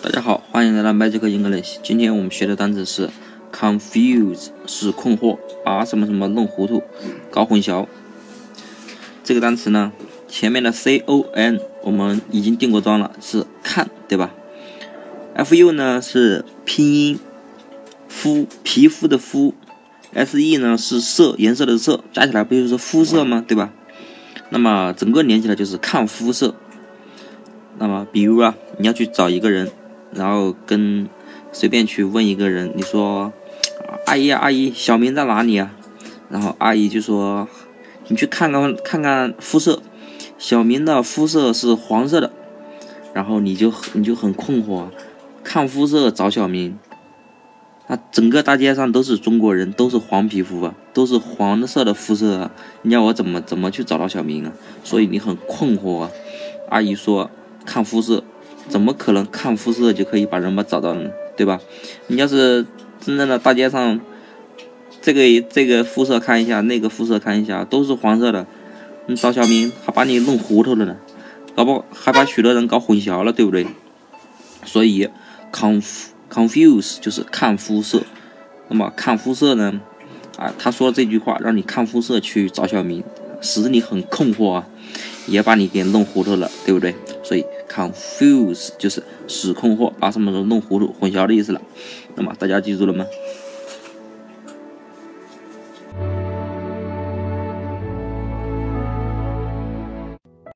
大家好，欢迎来到 Magic English。今天我们学的单词是 confuse，使困惑，把什么什么弄糊涂，搞混淆。这个单词呢，前面的 c o n 我们已经定过妆了，是看，对吧？f u 呢是拼音，肤皮肤的肤，s e 呢是色颜色的色，加起来不就是肤色吗？对吧？那么整个连起来就是看肤色。那么，比如啊，你要去找一个人，然后跟随便去问一个人，你说：“阿姨，阿姨，小明在哪里啊？”然后阿姨就说：“你去看看看看肤色，小明的肤色是黄色的。”然后你就你就很困惑啊，看肤色找小明，那整个大街上都是中国人，都是黄皮肤啊，都是黄色的肤色啊，你要我怎么怎么去找到小明啊？所以你很困惑啊。阿姨说。看肤色，怎么可能看肤色就可以把人把找到呢？对吧？你要是真正的大街上，这个这个肤色看一下，那个肤色看一下，都是黄色的，你找小明还把你弄糊涂了呢，搞不还把许多人搞混淆了，对不对？所以 conf confuse 就是看肤色。那么看肤色呢？啊，他说这句话让你看肤色去找小明，使你很困惑啊。也把你给弄糊涂了，对不对？所以 confuse 就是使困惑，把什么都弄糊涂、混淆的意思了。那么大家记住了吗？